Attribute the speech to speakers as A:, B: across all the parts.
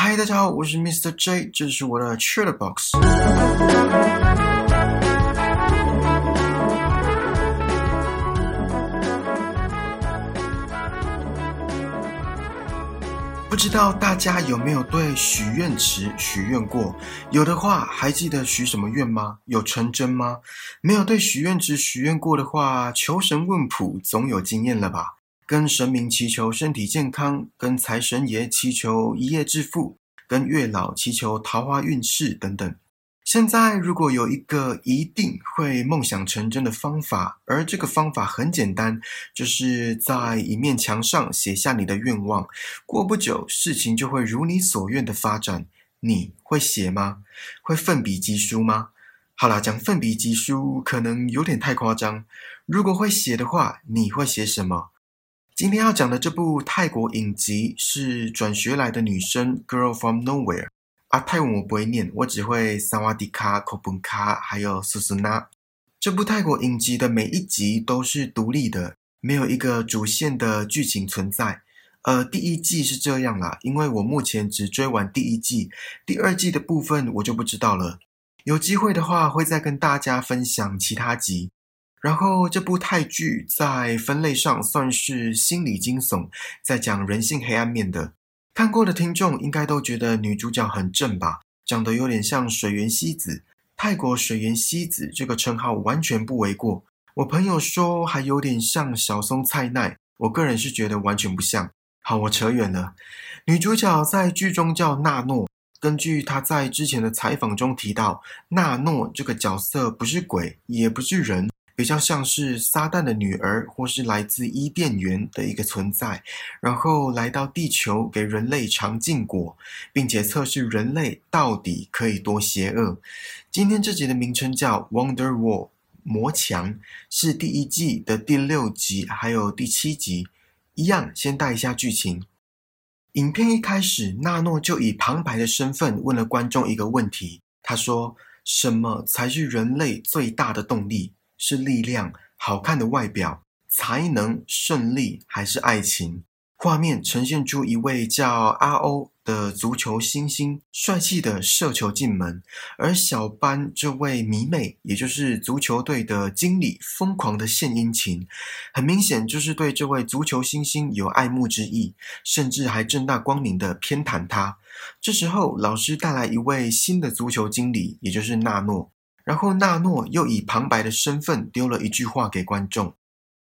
A: 嗨，大家好，我是 Mr. J，这是我的 c h i l l Box。不知道大家有没有对许愿池许愿过？有的话，还记得许什么愿吗？有成真吗？没有对许愿池许愿过的话，求神问卜总有经验了吧？跟神明祈求身体健康，跟财神爷祈求一夜致富，跟月老祈求桃花运势等等。现在如果有一个一定会梦想成真的方法，而这个方法很简单，就是在一面墙上写下你的愿望，过不久事情就会如你所愿的发展。你会写吗？会奋笔疾书吗？好啦，讲奋笔疾书可能有点太夸张。如果会写的话，你会写什么？今天要讲的这部泰国影集是转学来的女生 Girl from Nowhere。啊，泰文我不会念，我只会萨瓦迪卡、科本卡，还有苏苏娜。这部泰国影集的每一集都是独立的，没有一个主线的剧情存在。呃，第一季是这样啦，因为我目前只追完第一季，第二季的部分我就不知道了。有机会的话，会再跟大家分享其他集。然后，这部泰剧在分类上算是心理惊悚，在讲人性黑暗面的。看过的听众应该都觉得女主角很正吧，长得有点像水原希子，泰国水原希子这个称号完全不为过。我朋友说还有点像小松菜奈，我个人是觉得完全不像。好，我扯远了。女主角在剧中叫娜诺，根据她在之前的采访中提到，娜诺这个角色不是鬼，也不是人。比较像是撒旦的女儿，或是来自伊甸园的一个存在，然后来到地球给人类尝禁果，并且测试人类到底可以多邪恶。今天这集的名称叫《Wonder Wall》魔墙，是第一季的第六集，还有第七集。一样，先带一下剧情。影片一开始，纳诺就以旁白的身份问了观众一个问题，他说：“什么才是人类最大的动力？”是力量、好看的外表、才能、胜利，还是爱情？画面呈现出一位叫阿欧的足球新星，帅气的射球进门，而小班这位迷妹，也就是足球队的经理，疯狂的献殷勤，很明显就是对这位足球新星有爱慕之意，甚至还正大光明的偏袒他。这时候，老师带来一位新的足球经理，也就是纳诺。然后纳诺又以旁白的身份丢了一句话给观众：“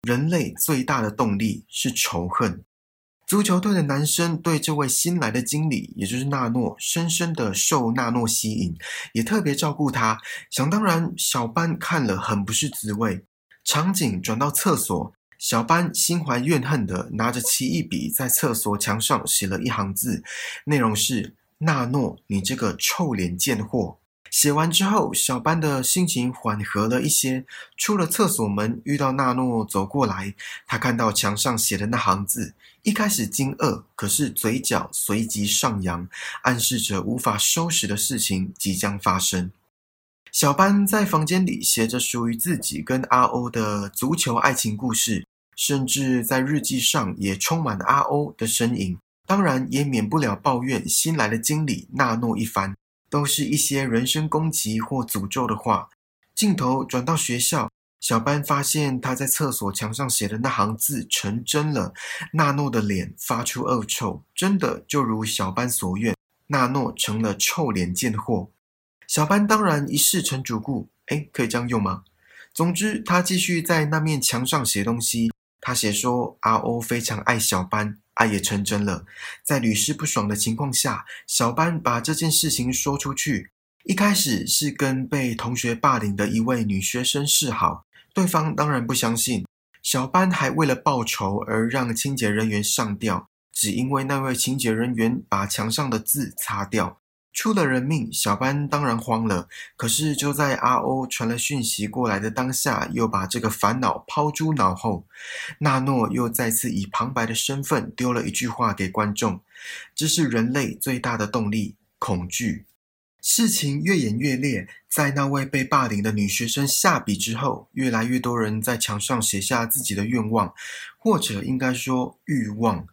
A: 人类最大的动力是仇恨。”足球队的男生对这位新来的经理，也就是纳诺，深深的受纳诺吸引，也特别照顾他。想当然，小班看了很不是滋味。场景转到厕所，小班心怀怨恨的拿着奇异笔在厕所墙上写了一行字，内容是：“纳诺，你这个臭脸贱货。”写完之后，小班的心情缓和了一些。出了厕所门，遇到纳诺走过来，他看到墙上写的那行字，一开始惊愕，可是嘴角随即上扬，暗示着无法收拾的事情即将发生。小班在房间里写着属于自己跟阿欧的足球爱情故事，甚至在日记上也充满阿欧的身影，当然也免不了抱怨新来的经理纳诺一番。都是一些人身攻击或诅咒的话。镜头转到学校，小班发现他在厕所墙上写的那行字成真了。纳诺的脸发出恶臭，真的就如小班所愿，纳诺成了臭脸贱货。小班当然一试成主顾，哎，可以这样用吗？总之，他继续在那面墙上写东西。他写说阿欧非常爱小班。爱也成真了，在屡试不爽的情况下，小班把这件事情说出去。一开始是跟被同学霸凌的一位女学生示好，对方当然不相信。小班还为了报仇而让清洁人员上吊，只因为那位清洁人员把墙上的字擦掉。出了人命，小班当然慌了。可是就在阿欧传了讯息过来的当下，又把这个烦恼抛诸脑后。纳诺又再次以旁白的身份丢了一句话给观众：“这是人类最大的动力——恐惧。”事情越演越烈，在那位被霸凌的女学生下笔之后，越来越多人在墙上写下自己的愿望，或者应该说欲望。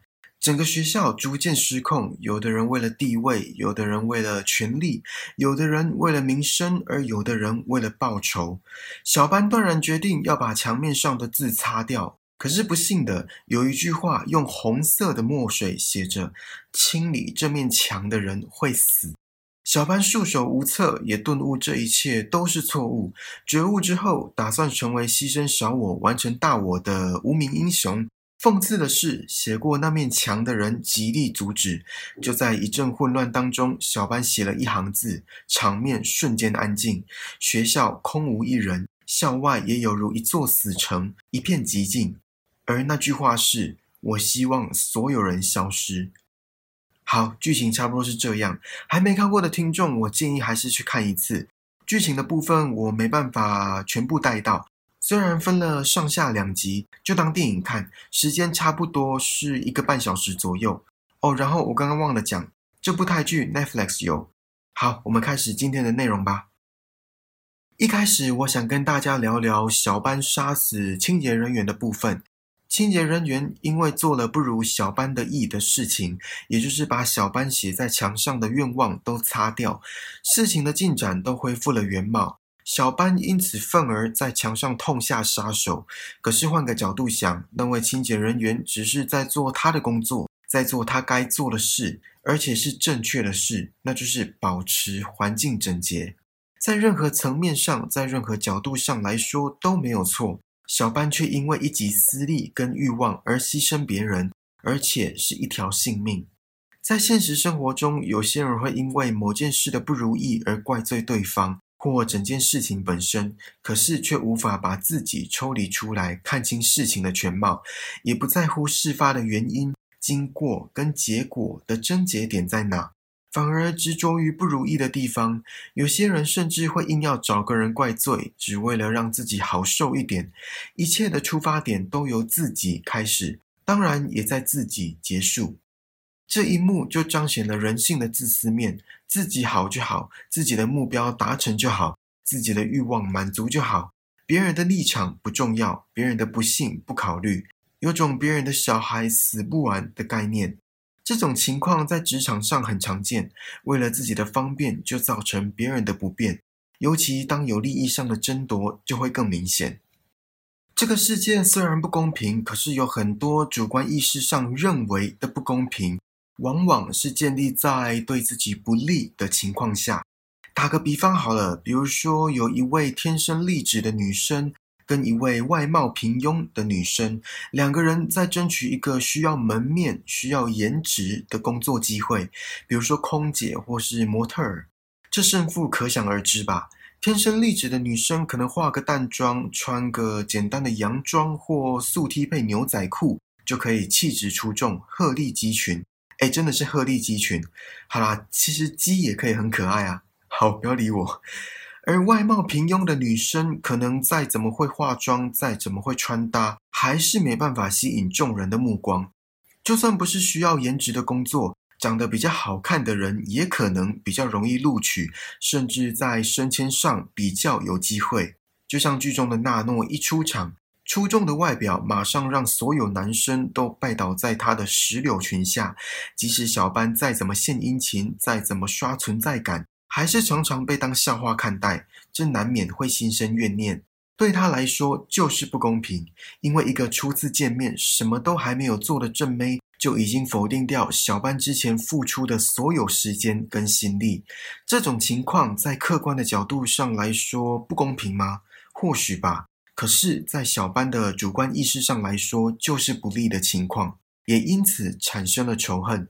A: 整个学校逐渐失控，有的人为了地位，有的人为了权力，有的人为了名声，而有的人为了报仇。小班断然决定要把墙面上的字擦掉。可是不幸的，有一句话用红色的墨水写着：“清理这面墙的人会死。”小班束手无策，也顿悟这一切都是错误。觉悟之后，打算成为牺牲小我完成大我的无名英雄。讽刺的是，写过那面墙的人极力阻止。就在一阵混乱当中，小班写了一行字，场面瞬间安静，学校空无一人，校外也有如一座死城，一片寂静。而那句话是：“我希望所有人消失。”好，剧情差不多是这样。还没看过的听众，我建议还是去看一次。剧情的部分我没办法全部带到，虽然分了上下两集，就当电影看，时间差不多是一个半小时左右。哦，然后我刚刚忘了讲，这部泰剧 Netflix 有。好，我们开始今天的内容吧。一开始，我想跟大家聊聊小班杀死清洁人员的部分。清洁人员因为做了不如小班的意的事情，也就是把小班写在墙上的愿望都擦掉，事情的进展都恢复了原貌。小班因此愤而在墙上痛下杀手。可是换个角度想，那位清洁人员只是在做他的工作，在做他该做的事，而且是正确的事，那就是保持环境整洁。在任何层面上，在任何角度上来说都没有错。小班却因为一己私利跟欲望而牺牲别人，而且是一条性命。在现实生活中，有些人会因为某件事的不如意而怪罪对方或整件事情本身，可是却无法把自己抽离出来，看清事情的全貌，也不在乎事发的原因、经过跟结果的症结点在哪。反而执着于不如意的地方，有些人甚至会硬要找个人怪罪，只为了让自己好受一点。一切的出发点都由自己开始，当然也在自己结束。这一幕就彰显了人性的自私面：自己好就好，自己的目标达成就好，自己的欲望满足就好，别人的立场不重要，别人的不幸不考虑，有种别人的小孩死不完的概念。这种情况在职场上很常见，为了自己的方便就造成别人的不便，尤其当有利益上的争夺就会更明显。这个世界虽然不公平，可是有很多主观意识上认为的不公平，往往是建立在对自己不利的情况下。打个比方好了，比如说有一位天生丽质的女生。跟一位外貌平庸的女生，两个人在争取一个需要门面、需要颜值的工作机会，比如说空姐或是模特儿。这胜负可想而知吧？天生丽质的女生可能化个淡妆，穿个简单的洋装或素 T 配牛仔裤，就可以气质出众、鹤立鸡群。哎，真的是鹤立鸡群。好啦，其实鸡也可以很可爱啊。好，不要理我。而外貌平庸的女生，可能再怎么会化妆，再怎么会穿搭，还是没办法吸引众人的目光。就算不是需要颜值的工作，长得比较好看的人，也可能比较容易录取，甚至在升迁上比较有机会。就像剧中的纳诺一出场，出众的外表马上让所有男生都拜倒在他的石榴裙下。即使小班再怎么献殷勤，再怎么刷存在感。还是常常被当笑话看待，这难免会心生怨念。对他来说就是不公平，因为一个初次见面、什么都还没有做的正妹，就已经否定掉小班之前付出的所有时间跟心力。这种情况在客观的角度上来说不公平吗？或许吧。可是，在小班的主观意识上来说，就是不利的情况，也因此产生了仇恨。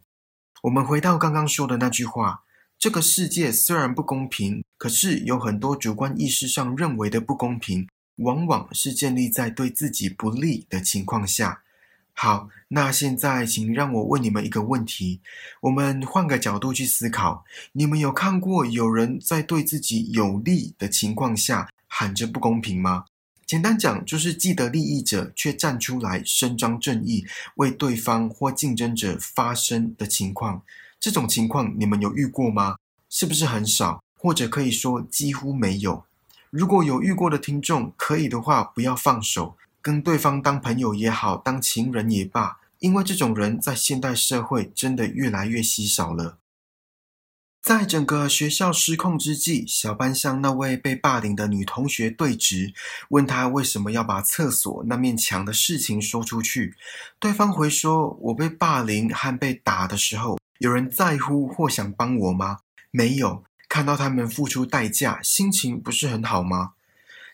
A: 我们回到刚刚说的那句话。这个世界虽然不公平，可是有很多主观意识上认为的不公平，往往是建立在对自己不利的情况下。好，那现在请让我问你们一个问题：我们换个角度去思考，你们有看过有人在对自己有利的情况下喊着不公平吗？简单讲，就是既得利益者却站出来伸张正义，为对方或竞争者发声的情况。这种情况你们有遇过吗？是不是很少，或者可以说几乎没有？如果有遇过的听众，可以的话不要放手，跟对方当朋友也好，当情人也罢，因为这种人在现代社会真的越来越稀少了。在整个学校失控之际，小班向那位被霸凌的女同学对质，问她为什么要把厕所那面墙的事情说出去。对方回说：“我被霸凌和被打的时候，有人在乎或想帮我吗？没有。看到他们付出代价，心情不是很好吗？”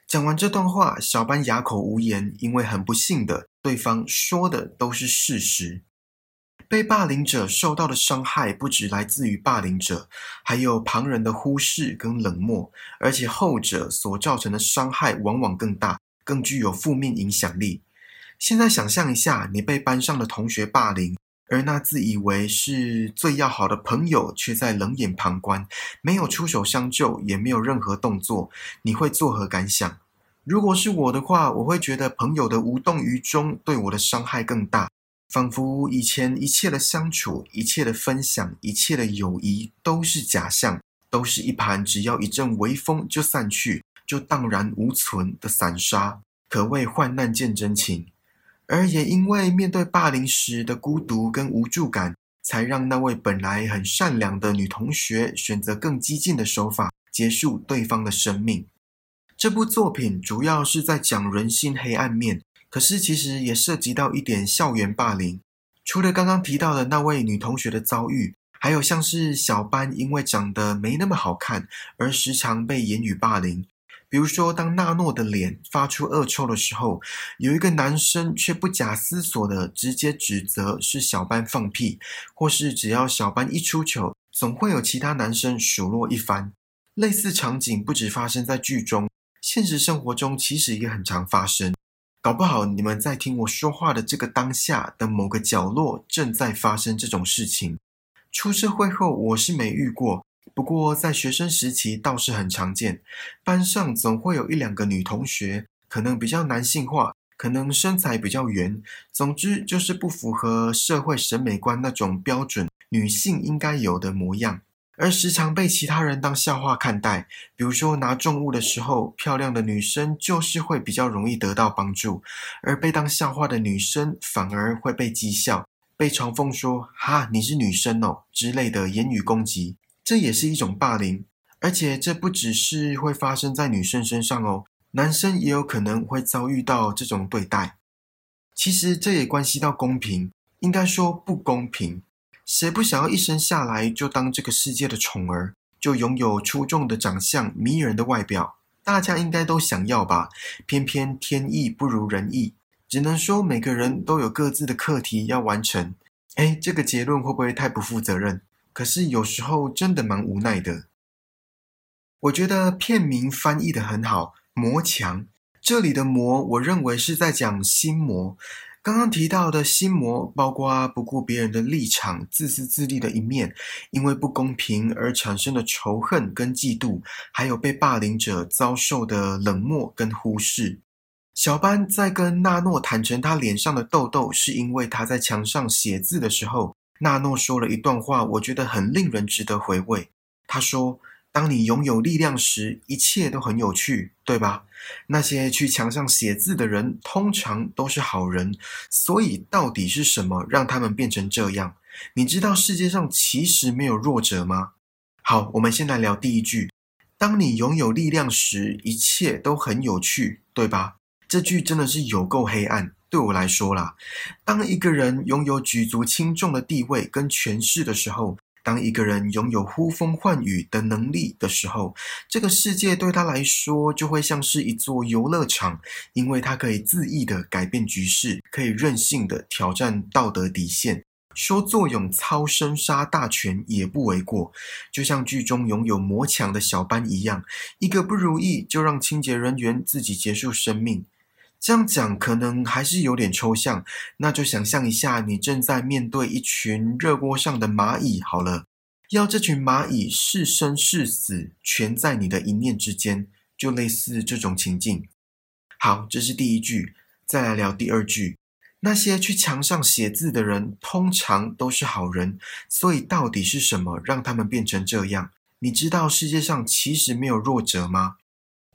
A: 讲完这段话，小班哑口无言，因为很不幸的，对方说的都是事实。被霸凌者受到的伤害不止来自于霸凌者，还有旁人的忽视跟冷漠，而且后者所造成的伤害往往更大，更具有负面影响力。现在想象一下，你被班上的同学霸凌，而那自以为是最要好的朋友却在冷眼旁观，没有出手相救，也没有任何动作，你会作何感想？如果是我的话，我会觉得朋友的无动于衷对我的伤害更大。仿佛以前一切的相处、一切的分享、一切的友谊都是假象，都是一盘只要一阵微风就散去、就荡然无存的散沙，可谓患难见真情。而也因为面对霸凌时的孤独跟无助感，才让那位本来很善良的女同学选择更激进的手法结束对方的生命。这部作品主要是在讲人性黑暗面。可是，其实也涉及到一点校园霸凌。除了刚刚提到的那位女同学的遭遇，还有像是小班因为长得没那么好看而时常被言语霸凌。比如说，当纳诺的脸发出恶臭的时候，有一个男生却不假思索的直接指责是小班放屁，或是只要小班一出糗，总会有其他男生数落一番。类似场景不止发生在剧中，现实生活中其实也很常发生。搞不好你们在听我说话的这个当下的某个角落正在发生这种事情。出社会后我是没遇过，不过在学生时期倒是很常见。班上总会有一两个女同学，可能比较男性化，可能身材比较圆，总之就是不符合社会审美观那种标准女性应该有的模样。而时常被其他人当笑话看待，比如说拿重物的时候，漂亮的女生就是会比较容易得到帮助，而被当笑话的女生反而会被讥笑，被嘲讽说“哈，你是女生哦”之类的言语攻击，这也是一种霸凌。而且这不只是会发生在女生身上哦，男生也有可能会遭遇到这种对待。其实这也关系到公平，应该说不公平。谁不想要一生下来就当这个世界的宠儿，就拥有出众的长相、迷人的外表？大家应该都想要吧？偏偏天意不如人意，只能说每个人都有各自的课题要完成。哎，这个结论会不会太不负责任？可是有时候真的蛮无奈的。我觉得片名翻译的很好，《魔墙》这里的“魔”，我认为是在讲心魔。刚刚提到的心魔，包括不顾别人的立场、自私自利的一面，因为不公平而产生的仇恨跟嫉妒，还有被霸凌者遭受的冷漠跟忽视。小班在跟纳诺坦诚他脸上的痘痘是因为他在墙上写字的时候，纳诺说了一段话，我觉得很令人值得回味。他说。当你拥有力量时，一切都很有趣，对吧？那些去墙上写字的人，通常都是好人。所以，到底是什么让他们变成这样？你知道世界上其实没有弱者吗？好，我们先来聊第一句：当你拥有力量时，一切都很有趣，对吧？这句真的是有够黑暗。对我来说啦，当一个人拥有举足轻重的地位跟权势的时候。当一个人拥有呼风唤雨的能力的时候，这个世界对他来说就会像是一座游乐场，因为他可以恣意的改变局势，可以任性的挑战道德底线，说作用操生杀大权也不为过。就像剧中拥有魔墙的小班一样，一个不如意就让清洁人员自己结束生命。这样讲可能还是有点抽象，那就想象一下，你正在面对一群热锅上的蚂蚁。好了，要这群蚂蚁是生是死，全在你的一念之间，就类似这种情境。好，这是第一句，再来聊第二句。那些去墙上写字的人，通常都是好人，所以到底是什么让他们变成这样？你知道世界上其实没有弱者吗？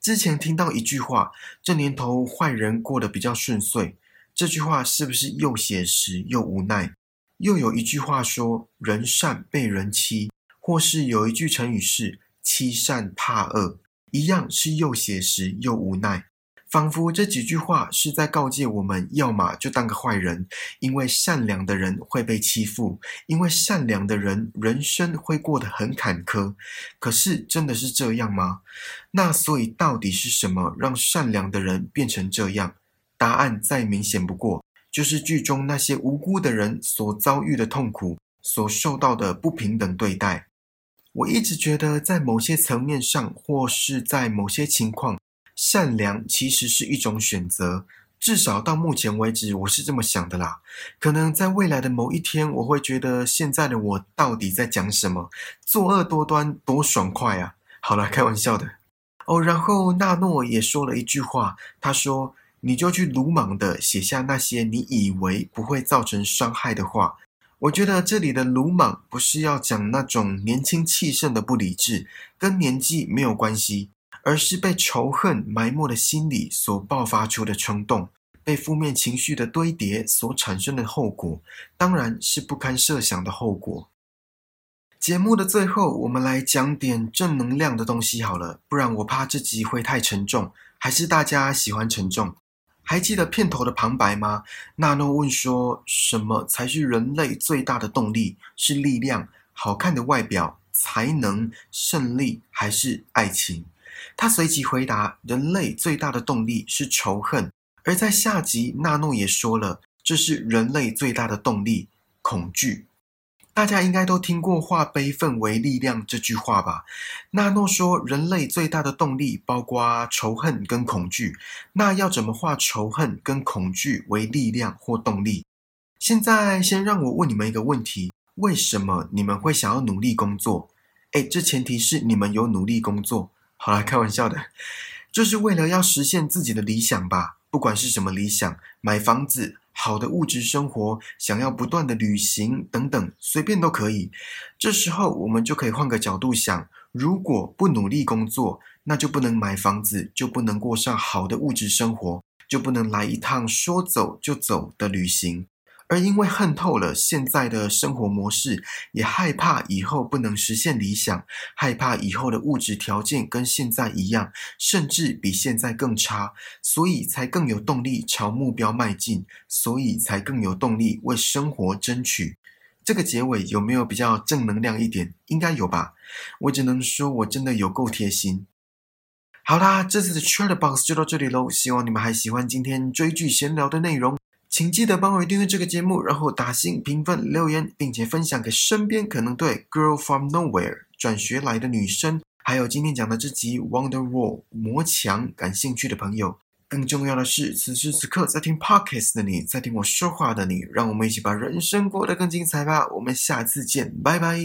A: 之前听到一句话，这年头坏人过得比较顺遂，这句话是不是又写实又无奈？又有一句话说“人善被人欺”，或是有一句成语是“欺善怕恶”，一样是又写实又无奈。仿佛这几句话是在告诫我们：要么就当个坏人，因为善良的人会被欺负，因为善良的人人生会过得很坎坷。可是真的是这样吗？那所以到底是什么让善良的人变成这样？答案再明显不过，就是剧中那些无辜的人所遭遇的痛苦，所受到的不平等对待。我一直觉得，在某些层面上，或是在某些情况。善良其实是一种选择，至少到目前为止，我是这么想的啦。可能在未来的某一天，我会觉得现在的我到底在讲什么？作恶多端，多爽快啊！好了，开玩笑的哦。然后纳诺也说了一句话，他说：“你就去鲁莽的写下那些你以为不会造成伤害的话。”我觉得这里的鲁莽不是要讲那种年轻气盛的不理智，跟年纪没有关系。而是被仇恨埋没的心理所爆发出的冲动，被负面情绪的堆叠所产生的后果，当然是不堪设想的后果。节目的最后，我们来讲点正能量的东西好了，不然我怕这集会太沉重。还是大家喜欢沉重？还记得片头的旁白吗？纳诺问说：“什么才是人类最大的动力？是力量、好看的外表、才能、胜利，还是爱情？”他随即回答：“人类最大的动力是仇恨。”而在下集，纳诺也说了：“这是人类最大的动力——恐惧。”大家应该都听过“化悲愤为力量”这句话吧？纳诺说：“人类最大的动力包括仇恨跟恐惧。”那要怎么化仇恨跟恐惧为力量或动力？现在先让我问你们一个问题：为什么你们会想要努力工作？诶，这前提是你们有努力工作。好了，开玩笑的，就是为了要实现自己的理想吧。不管是什么理想，买房子、好的物质生活、想要不断的旅行等等，随便都可以。这时候我们就可以换个角度想：如果不努力工作，那就不能买房子，就不能过上好的物质生活，就不能来一趟说走就走的旅行。而因为恨透了现在的生活模式，也害怕以后不能实现理想，害怕以后的物质条件跟现在一样，甚至比现在更差，所以才更有动力朝目标迈进，所以才更有动力为生活争取。这个结尾有没有比较正能量一点？应该有吧。我只能说我真的有够贴心。好啦，这次的 Chatbox 就到这里喽，希望你们还喜欢今天追剧闲聊的内容。请记得帮我订阅这个节目，然后打星评分、留言，并且分享给身边可能对《Girl from Nowhere》转学来的女生，还有今天讲的这集《Wonder Wall》魔墙感兴趣的朋友。更重要的是，此时此刻在听 Podcast 的你，在听我说话的你，让我们一起把人生过得更精彩吧！我们下次见，拜拜。